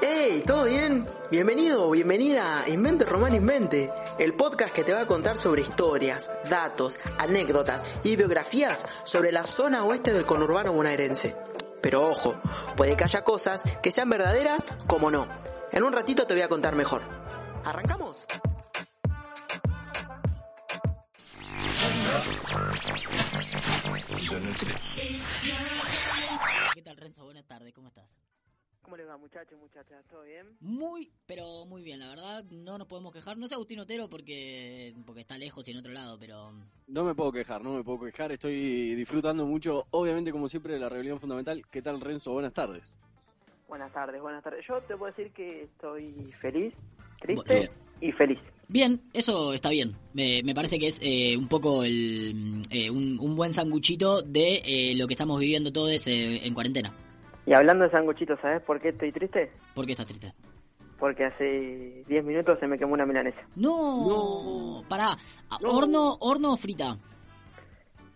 ¡Hey! ¿Todo bien? Bienvenido o bienvenida a Invente Román Invente, el podcast que te va a contar sobre historias, datos, anécdotas y biografías sobre la zona oeste del conurbano bonaerense. Pero ojo, puede que haya cosas que sean verdaderas como no. En un ratito te voy a contar mejor. ¿Arrancamos? ¿Cómo estás? ¿Cómo les va, muchachos, muchachas? ¿Todo bien? Muy, pero muy bien, la verdad, no nos podemos quejar. No sé Agustín Otero porque, porque está lejos y en otro lado, pero... No me puedo quejar, no me puedo quejar. Estoy disfrutando mucho, obviamente, como siempre, de la rebelión fundamental. ¿Qué tal, Renzo? Buenas tardes. Buenas tardes, buenas tardes. Yo te puedo decir que estoy feliz, triste y feliz. Bien, eso está bien. Me, me parece que es eh, un poco el, eh, un, un buen sanguchito de eh, lo que estamos viviendo todos eh, en cuarentena. Y hablando de sanguchitos, ¿sabes por qué estoy triste? ¿Por qué estás triste? Porque hace 10 minutos se me quemó una milanesa. No, pará. No. ¿Horno, horno o frita?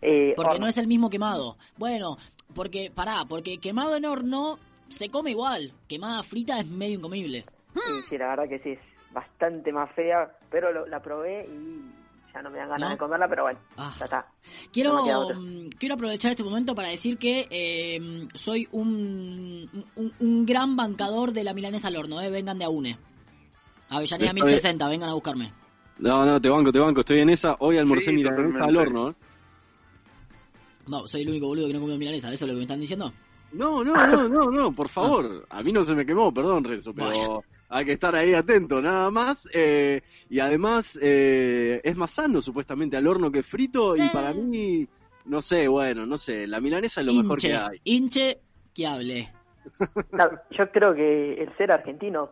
Eh, Porque horno. no es el mismo quemado. Bueno, porque, pará, porque quemado en horno se come igual. Quemada frita es medio incomible. Sí, sí, la verdad que sí, es bastante más fea, pero lo- la probé y ya no me dan ganas ¿No? de comerla, pero bueno, Ah. ya está. Quiero, No mm, quiero aprovechar este momento para decir que eh, soy un, un, un gran bancador de la milanesa al horno, eh. vengan de a une. Avellaneda Está 1060, vengan a buscarme. No, no, te banco, te banco. Estoy en esa. Hoy almorcé Sí, milanesa al horno. ¿eh? No, soy el único boludo que no comió milanesa, ¿eso es lo que me están diciendo? No, no, no, no, no, por favor. A mí no se me quemó, perdón, Renzo, pero Bueno. Hay que estar ahí atento, nada más. eh, y además eh, es más sano, supuestamente, al horno que frito. Y para mí, no sé, bueno, no sé. La milanesa es lo mejor que hay. hinche, que hable. No, yo creo que el ser argentino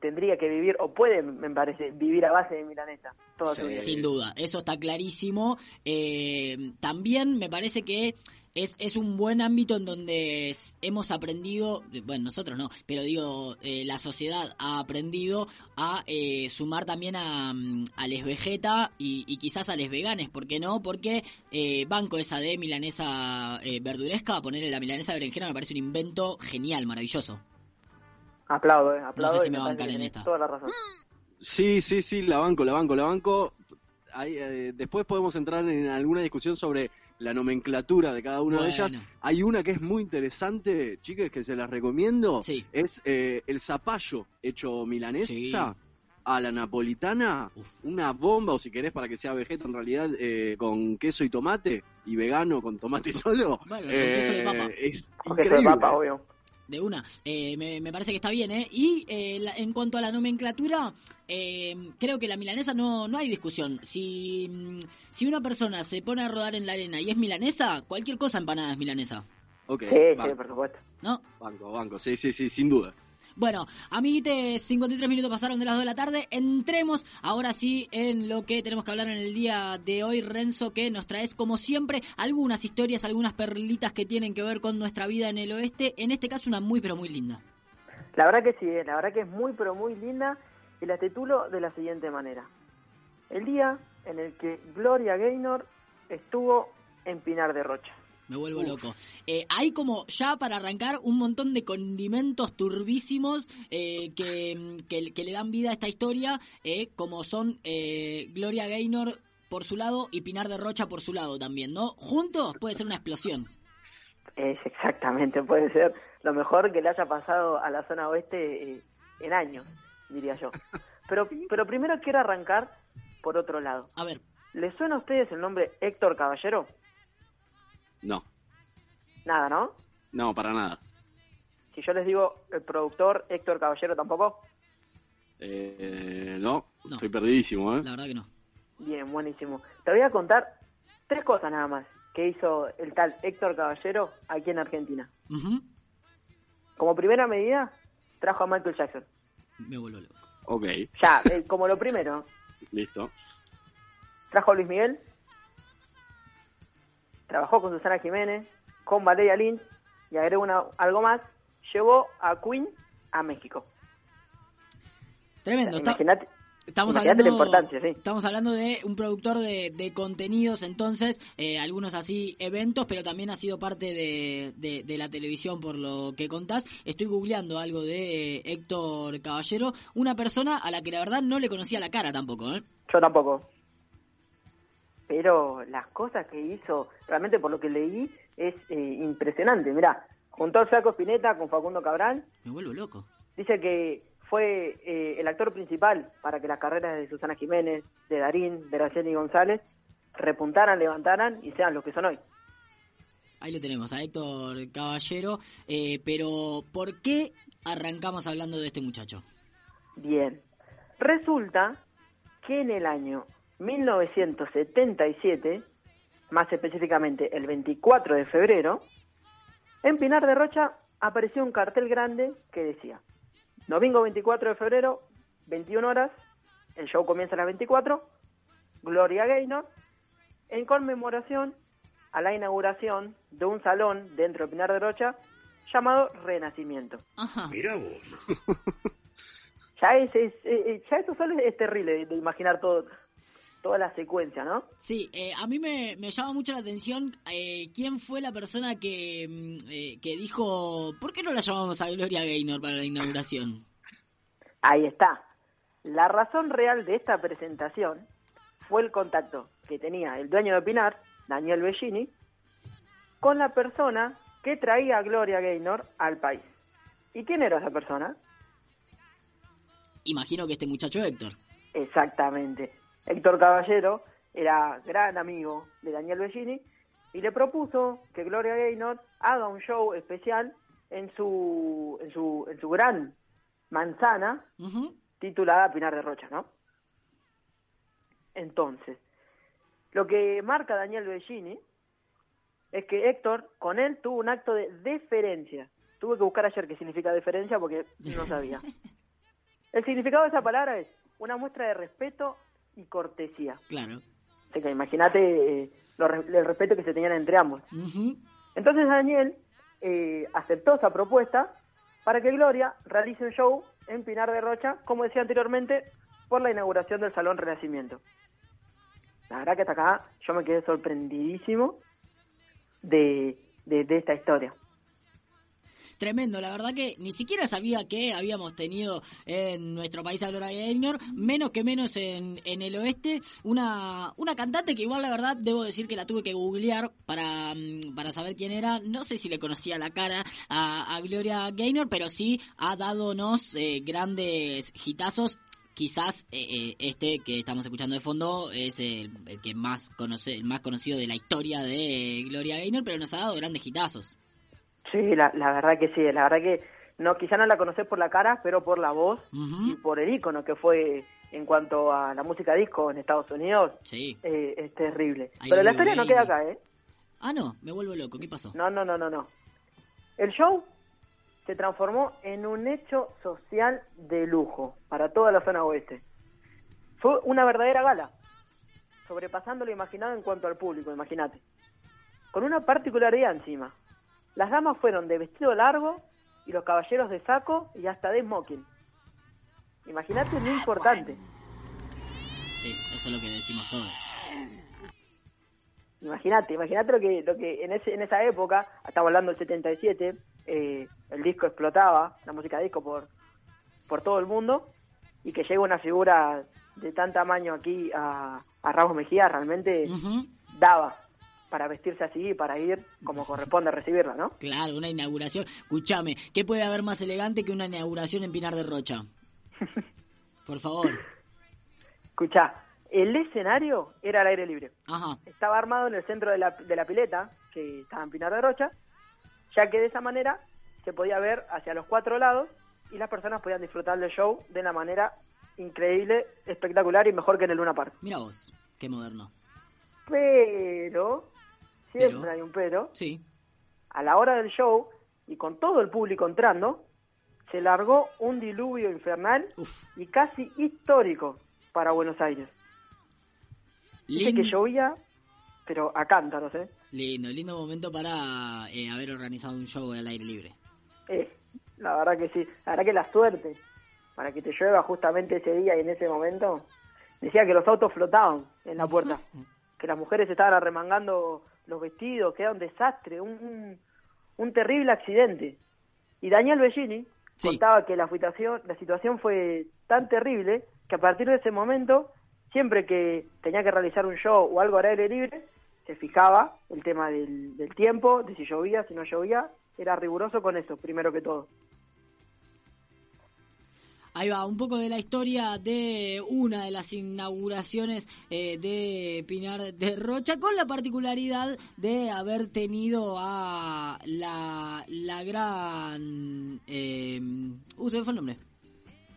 tendría que vivir, o puede, me parece, vivir a base de milanesa toda su vida. Sin duda, eso está clarísimo. Eh, también me parece que es, es un buen ámbito en donde es- hemos aprendido, bueno, nosotros no, pero digo, eh, la sociedad ha aprendido a eh, sumar también a, mm, a les vegeta y, y quizás a les veganes, ¿por qué no? Porque eh, banco esa de milanesa eh, verduresca, ponerle la milanesa de berenjena me parece un invento genial, maravilloso. Aplaudo, eh, aplaudo. si y me parece bancan en esta. Toda la razón. Sí, sí, sí, la banco, la banco, la banco. Ahí, eh, después podemos entrar en alguna discusión sobre la nomenclatura de cada una de ellas. Hay una que es muy interesante, chicas, que se las recomiendo. Sí. Es eh, el zapallo hecho milanesa Sí. a la napolitana. Uf. Una bomba, o si querés, para que sea vegeta en realidad, eh, con queso y tomate. Y vegano con tomate solo. Bueno, con queso de papa. Es Con queso increíble. de papa, obvio. De una, Eh, me, me parece que está bien, ¿eh? Y eh, la- en cuanto a la nomenclatura, eh, creo que la milanesa no, no hay discusión. Si, mm, si una persona se pone a rodar en la arena y es milanesa, cualquier cosa empanada es milanesa, Ok, Sí, sí, banco, por supuesto. ¿no? banco, banco. Sí, sí, sí, sin duda. Bueno, amiguites, 53 minutos pasaron de las 2 de la tarde. Entremos ahora sí en lo que tenemos que hablar en el día de hoy, Renzo, que nos traes como siempre algunas historias, algunas perlitas que tienen que ver con nuestra vida en el oeste. En este caso una muy pero muy linda. La verdad que sí, eh, la verdad que es muy, pero muy linda. Y la titulo de la siguiente manera. El día en el que Gloria Gaynor estuvo en Pinar de Rocha. Me vuelvo loco. Eh, hay como ya para arrancar un montón de condimentos turbísimos eh, que, que- que le dan vida a esta historia, eh, como son eh, Gloria Gaynor por su lado y Pinar de Rocha por su lado también, ¿no? Juntos puede ser una explosión. Es exactamente, puede ser lo mejor que le haya pasado a la zona oeste eh, en años, diría yo. Pero, pero primero quiero arrancar por otro lado. A ver, ¿Les suena a ustedes el nombre Héctor Caballero? No, Nada, ¿no? no, para nada. Si yo les digo el productor Héctor Caballero tampoco. Eh, no, No, Estoy perdidísimo, ¿eh? la verdad que no. Bien, buenísimo. Te voy a contar tres cosas nada más que hizo el tal Héctor Caballero aquí en Argentina. Como primera medida, trajo a Michael Jackson. Me vuelvo loco. Ok, Ya, eh, como lo primero, listo. trajo a Luis Miguel, trabajó con Susana Jiménez, con Valeria Lynch y agregó una, algo más, llevó a Queen a México. Tremendo. Imagínate, Estamos hablando, sí. estamos hablando de un productor de, de contenidos, entonces, eh, algunos así eventos, pero también ha sido parte de, de- de la televisión por lo que contás. Estoy googleando algo de eh, Héctor Caballero, una persona a la que la verdad no le conocía la cara tampoco, ¿eh? yo tampoco. Pero las cosas que hizo, realmente por lo que leí, es eh, impresionante. Mirá, juntó al Flaco Spinetta con Facundo Cabral, Me vuelvo loco. Dice que fue eh, el actor principal para que las carreras de Susana Jiménez, de Darín, de Araceli González repuntaran, levantaran y sean los que son hoy. Ahí lo tenemos, a Héctor Caballero. Eh, pero, ¿por qué arrancamos hablando de este muchacho? Bien. Resulta que en el año 1977, más específicamente el 24 de febrero, en Pinar de Rocha apareció un cartel grande que decía, domingo 24 de febrero, 21 horas, el show comienza a las 24, Gloria Gaynor, en conmemoración a la inauguración de un salón dentro de Pinar de Rocha llamado Renacimiento. Ajá. Ya, es, es- ya eso solo es terrible de, de imaginar todo, toda la secuencia, ¿no? Sí, eh, a mí me, me llama mucho la atención eh, quién fue la persona que, mm, eh, que dijo, ¿por qué no la llamamos a Gloria Gaynor para la inauguración? Ahí está. La razón real de esta presentación fue el contacto que tenía el dueño de Pinar, Daniel Bellini, con la persona que traía a Gloria Gaynor al país. ¿Y quién era esa persona? Imagino que este muchacho Héctor. Exactamente. Héctor Caballero era gran amigo de Daniel Bellini y le propuso que Gloria Gaynor haga un show especial en su, en su, en su gran manzana titulada Pinar de Rocha, ¿no? Entonces, lo que marca Daniel Bellini es que Héctor con él tuvo un acto de deferencia. Tuve que buscar ayer qué significa deferencia porque no sabía. El significado de esa palabra es una muestra de respeto y cortesía. Claro. Imagínate eh, el respeto que se tenían entre ambos. Entonces Daniel eh, aceptó esa propuesta para que Gloria realice un show en Pinar de Rocha, como decía anteriormente, por la inauguración del Salón Renacimiento. La verdad que hasta acá yo me quedé sorprendidísimo de, de, de esta historia. Tremendo, la verdad que ni siquiera sabía que habíamos tenido en nuestro país a Gloria Gaynor, menos que menos en, en el oeste, una, una cantante que igual la verdad debo decir que la tuve que googlear para, mm, para saber quién era, no sé si le conocía la cara a, Gloria Gaynor, pero sí ha dadonos eh, grandes hitazos. Quizás eh, eh, este que estamos escuchando de fondo es el, el que más conoce, el más conocido de la historia de Gloria Gaynor, pero nos ha dado grandes hitazos. Sí, la, la verdad que sí, la verdad que no, quizá no la conocés por la cara, pero por la voz y por el icono que fue en cuanto a la música disco en Estados Unidos, Sí. eh, es terrible. Pero la historia no queda acá, ¿eh? Ah, no, me vuelvo loco. ¿Qué pasó? No, no, no, no, no. El show se transformó en un hecho social de lujo para toda la zona oeste. Fue una verdadera gala, sobrepasando lo imaginado en cuanto al público, imagínate. Con una particularidad encima. Las damas fueron de vestido largo y los caballeros de saco y hasta de smoking. Imagínate lo importante. Sí, eso es lo que decimos todos. Imagínate, imagínate lo que, lo que en, ese, en esa época, estamos hablando del 77, eh, el disco explotaba, la música disco por, por todo el mundo, y que llegue una figura de tan tamaño aquí a, a Ramos Mejía, realmente daba para vestirse así y para ir como corresponde a recibirla, ¿no? Claro, una inauguración. Escúchame, ¿qué puede haber más elegante que una inauguración en Pinar de Rocha? Por favor. Escuchá, el escenario era al aire libre. Ajá. estaba armado en el centro de la, de la pileta, que estaba en Pinar de Rocha, ya que de esa manera se podía ver hacia los cuatro lados y las personas podían disfrutar del show de la manera increíble, espectacular y mejor que en el Luna Park. Mira vos, qué moderno. Pero, siempre Pero. hay un pero, Sí. a la hora del show y con todo el público entrando, se largó un diluvio infernal Uf. y casi histórico para Buenos Aires. Dice que llovía, pero a cántaros, ¿eh? lindo, lindo momento para eh, haber organizado un show al aire libre. Eh, La verdad que sí. La verdad que la suerte para que te llueva justamente ese día y en ese momento. Decía que los autos flotaban en la puerta. Que las mujeres estaban arremangando los vestidos, que era un desastre, un, un, un terrible accidente. Y Daniel Bellini Sí. contaba que la situación, la situación fue tan terrible que a partir de ese momento, siempre que tenía que realizar un show o algo al aire libre, se fijaba el tema del, del tiempo, de si llovía, si no llovía, era riguroso con eso, primero que todo. Ahí va, un poco de la historia de una de las inauguraciones eh, de Pinar de Rocha, con la particularidad de haber tenido a la, la gran... Eh, uh, se me fue el nombre.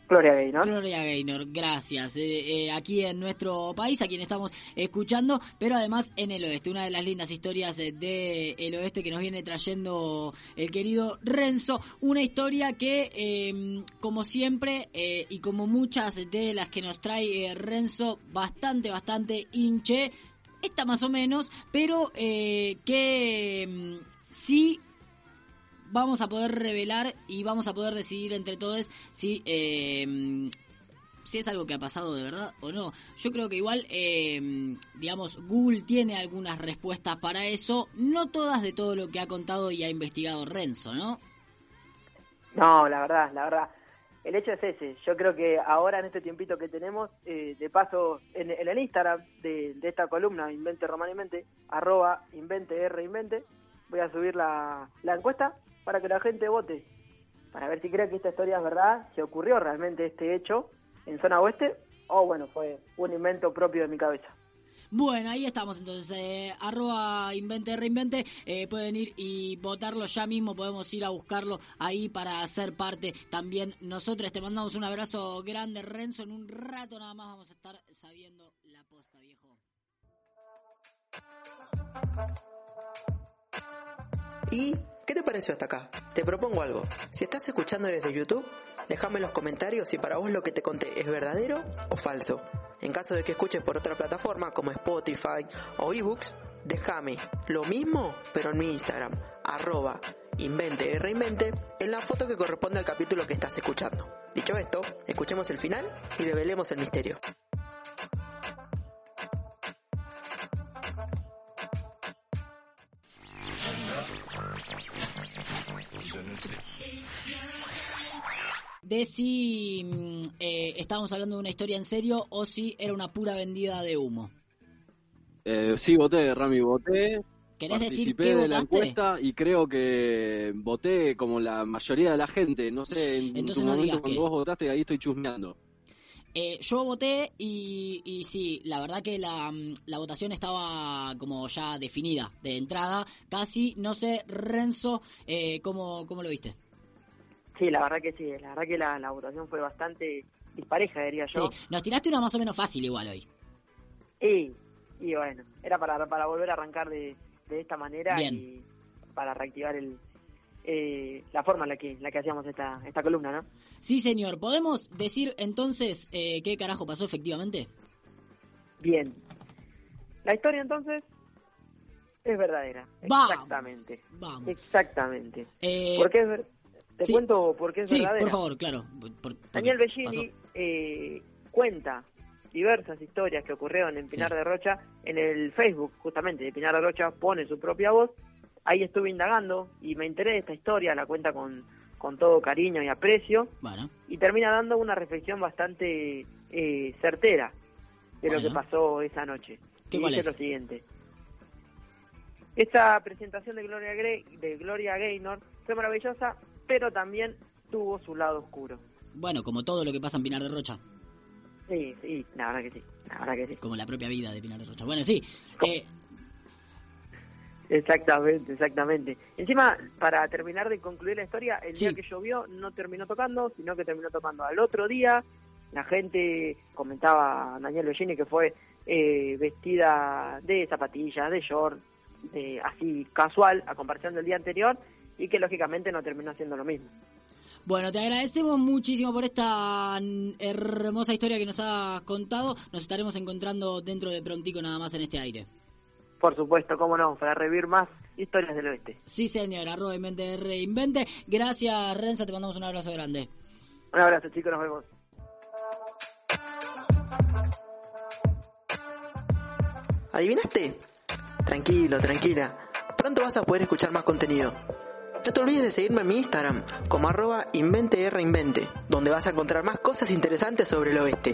Gloria Gaynor. Gloria Gaynor, gracias. Eh, eh, aquí en nuestro país, a quien estamos escuchando, pero además en el oeste. Una de las lindas historias del oeste que nos viene trayendo el querido Renzo. Una historia que, eh, como siempre, eh, y como muchas de las que nos trae eh, Renzo, bastante, bastante hinche. Esta más o menos, pero eh, que mm, sí vamos a poder revelar y vamos a poder decidir entre todos si eh, si es algo que ha pasado de verdad o no. Yo creo que igual, eh, digamos, Google tiene algunas respuestas para eso, no todas de todo lo que ha contado y ha investigado Renzo, ¿no? No, la verdad, la verdad. El hecho es ese. Yo creo que ahora en este tiempito que tenemos, eh, de paso, en, el Instagram de, esta columna, Invente Romanamente, arroba Invente R Invente, voy a subir la, la encuesta para que la gente vote, para ver si cree que esta historia es verdad, si ocurrió realmente este hecho en zona oeste, o bueno, fue un invento propio de mi cabeza. Bueno, ahí estamos entonces, eh, arroba invente reinvente, eh, pueden ir y votarlo ya mismo, podemos ir a buscarlo ahí para ser parte también nosotros. Te mandamos un abrazo grande, Renzo, en un rato nada más vamos a estar sabiendo la posta, viejo. ¿Y qué te pareció hasta acá? Te propongo algo. Si estás escuchando desde YouTube, déjame en los comentarios si para vos lo que te conté es verdadero o falso. En caso de que escuches por otra plataforma como Spotify o eBooks, déjame lo mismo, pero en mi Instagram, arroba invente reinvente, en la foto que corresponde al capítulo que estás escuchando. Dicho esto, escuchemos el final y develemos el misterio. De si mm, eh, estábamos hablando de una historia en serio o si era una pura vendida de humo. Eh, sí, voté, Rami, voté. ¿Querés decir Participé qué de la votaste? encuesta y creo que voté como la mayoría de la gente. No sé, en Entonces tu no momento cuando qué. vos votaste, ahí estoy chusmeando. Eh, yo voté y, y sí, la verdad que la, mm, la votación estaba como ya definida de entrada, casi, no sé, Renzo, eh, ¿cómo, ¿cómo lo viste? Sí, la verdad que sí, la verdad que la, la votación fue bastante dispareja, diría yo. Sí, nos tiraste una más o menos fácil igual hoy. Y, y bueno, era para, para volver a arrancar de, de esta manera Bien. y para reactivar el, eh, la forma en la que, la que hacíamos esta, esta columna, ¿no? Sí, señor, ¿podemos decir entonces eh, qué carajo pasó efectivamente? Bien. La historia entonces es verdadera. Vamos. Exactamente. Vamos. Exactamente. Eh, ¿Por qué es Te sí. cuento por qué es sí, verdadera. por favor, claro. por- Daniel porque Bellini eh, cuenta diversas historias que ocurrieron en Pinar Sí. de Rocha en el Facebook, justamente, de Pinar de Rocha, pone su propia voz. Ahí estuve indagando y me enteré de esta historia, la cuenta con, con todo cariño y aprecio, Bueno, y termina dando una reflexión bastante eh, certera de lo que pasó esa noche. ¿Qué y dice es? lo siguiente. Esta presentación de Gloria, Gray, de Gloria Gaynor fue maravillosa, pero también tuvo su lado oscuro. bueno, como todo lo que pasa en Pinar de Rocha, Sí, sí, la verdad que sí, la verdad que sí. como la propia vida de Pinar de Rocha. Bueno, sí, eh, Exactamente, exactamente. Encima, para terminar de concluir la historia, el Sí. día que llovió no terminó tocando, sino que terminó tocando al otro día la gente, comentaba Daniel Bellini que fue eh, vestida de zapatillas, de short, de, así casual a comparación del día anterior y que lógicamente no terminó haciendo lo mismo. Bueno, te agradecemos muchísimo por esta hermosa historia que nos has contado. Nos estaremos encontrando dentro de prontico nada más en este aire. Por supuesto, cómo no, para revivir más historias del oeste. Sí, señor, arroba invente reinvente. Gracias, Renzo, te mandamos un abrazo grande. Un abrazo, chicos, nos vemos. ¿Adivinaste? Tranquilo, tranquila. Pronto vas a poder escuchar más contenido. No te olvides de seguirme en mi Instagram como arroba invente, donde vas a encontrar más cosas interesantes sobre el oeste.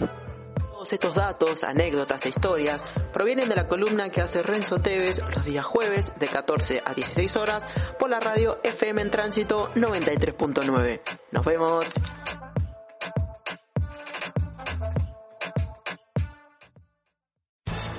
Todos estos datos, anécdotas e historias provienen de la columna que hace Renzo Tevez los días jueves de 14 a 16 horas por la radio FM en Tránsito 93.9. Nos vemos.